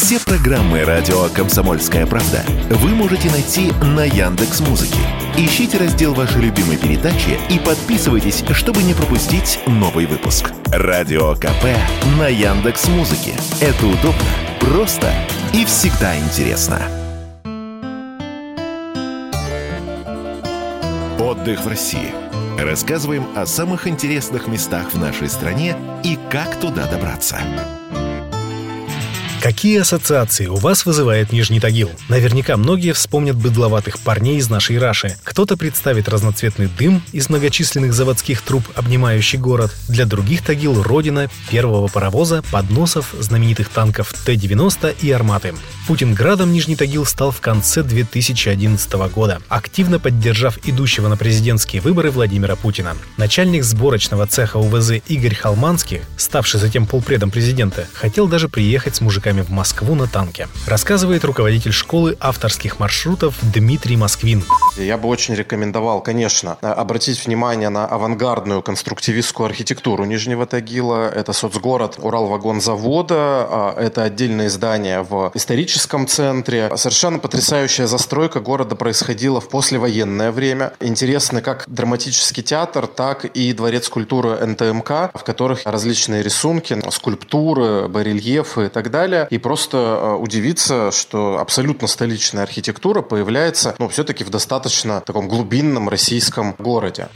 Все программы радио Комсомольская правда вы можете найти на Яндекс Музыке. Ищите раздел вашей любимой передачи и подписывайтесь, чтобы не пропустить новый выпуск. Радио КП на Яндекс Музыке. Это удобно, просто и всегда интересно. Отдых в России. Рассказываем о самых интересных местах в нашей стране и как туда добраться. Какие ассоциации у вас вызывает Нижний Тагил? Наверняка многие вспомнят быдловатых парней из нашей Раши. Кто-то представит разноцветный дым из многочисленных заводских труб, обнимающий город. Для других Тагил — родина первого паровоза, подносов, знаменитых танков Т-90 и «Арматы». Путинградом Нижний Тагил стал в конце 2011 года, активно поддержав идущего на президентские выборы Владимира Путина. Начальник сборочного цеха УВЗ Игорь Халманский, ставший затем полпредом президента, хотел даже приехать с мужиками в Москву на танке. Рассказывает руководитель школы авторских маршрутов Дмитрий Москвин. Я бы очень рекомендовал, конечно, обратить внимание на авангардную конструктивистскую архитектуру Нижнего Тагила. Это соцгород Уралвагонзавода, а, это отдельное здание в историческом центре. Совершенно потрясающая застройка города происходила в послевоенное время. Интересны как драматический театр, так и дворец культуры НТМК, в которых различные рисунки, скульптуры, барельефы и так далее. И просто э, удивиться, что абсолютно столичная архитектура появляется, ну, все-таки в достаточно таком глубинном российском городе.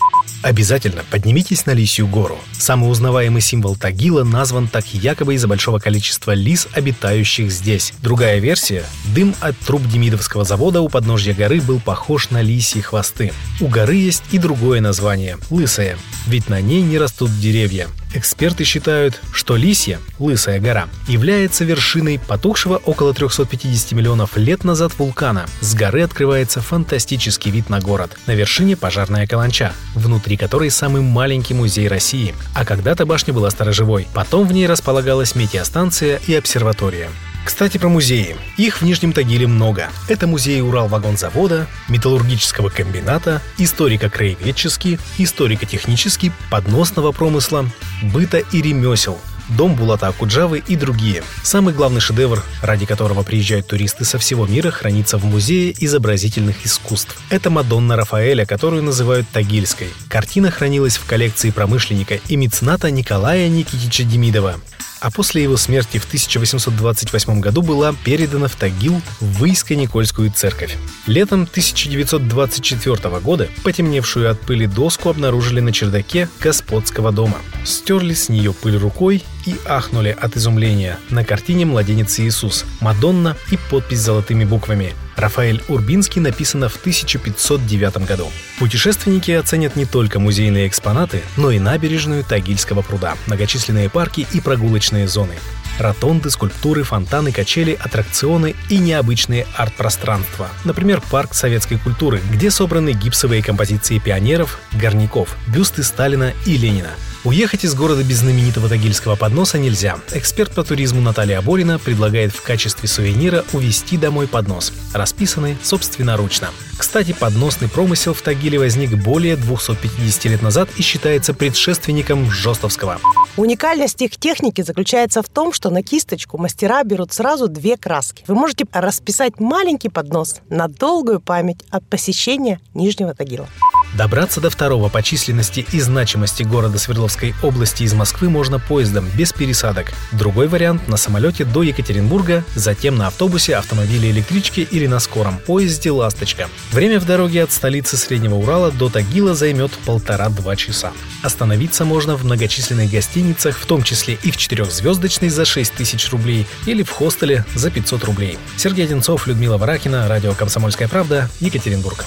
Обязательно поднимитесь на Лисью гору. Самый узнаваемый символ Тагила назван так якобы из-за большого количества лис, обитающих здесь. Другая версия – дым от труб Демидовского завода у подножья горы был похож на лисьи хвосты. У горы есть и другое название – Лысая, ведь на ней не растут деревья. Эксперты считают, что Лисья, Лысая гора, является вершиной потухшего около 350 миллионов лет назад вулкана. С горы открывается фантастический вид на город. На вершине пожарная каланча, внутри которой самый маленький музей России. А когда-то башня была сторожевой. Потом в ней располагалась метеостанция и обсерватория. Кстати, про музеи. Их в Нижнем Тагиле много. Это музей Уралвагонзавода, металлургического комбината, историко-краеведческий, историко-технический, подносного промысла, быта и ремесел, дом Булата Акуджавы и другие. Самый главный шедевр, ради которого приезжают туристы со всего мира, хранится в Музее изобразительных искусств. Это Мадонна Рафаэля, которую называют Тагильской. Картина хранилась в коллекции промышленника и мецената Николая Никитича Демидова а после его смерти в 1828 году была передана в Тагил в Выйско-Никольскую церковь. Летом 1924 года потемневшую от пыли доску обнаружили на чердаке господского дома. Стерли с нее пыль рукой и ахнули от изумления. На картине младенец Иисус, Мадонна и подпись золотыми буквами. Рафаэль Урбинский написано в 1509 году. Путешественники оценят не только музейные экспонаты, но и набережную Тагильского пруда, многочисленные парки и прогулочные зоны. Ротонды, скульптуры, фонтаны, качели, аттракционы и необычные арт-пространства. Например, парк советской культуры, где собраны гипсовые композиции пионеров, горняков, бюсты Сталина и Ленина – Уехать из города без знаменитого тагильского подноса нельзя. Эксперт по туризму Наталья Аборина предлагает в качестве сувенира увезти домой поднос, расписанный собственноручно. Кстати, подносный промысел в Тагиле возник более 250 лет назад и считается предшественником жестовского. Уникальность их техники заключается в том, что на кисточку мастера берут сразу две краски. Вы можете расписать маленький поднос на долгую память от посещения Нижнего Тагила. Добраться до второго по численности и значимости города Свердловской области из Москвы можно поездом без пересадок. Другой вариант – на самолете до Екатеринбурга, затем на автобусе, автомобиле электричке или на скором поезде «Ласточка». Время в дороге от столицы Среднего Урала до Тагила займет полтора-два часа. Остановиться можно в многочисленных гостиницах, в том числе и в четырехзвездочной за 6 тысяч рублей или в хостеле за 500 рублей. Сергей Одинцов, Людмила Варакина, радио «Комсомольская правда», Екатеринбург.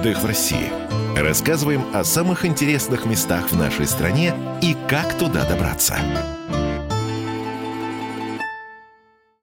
Отдых в России. Рассказываем о самых интересных местах в нашей стране и как туда добраться.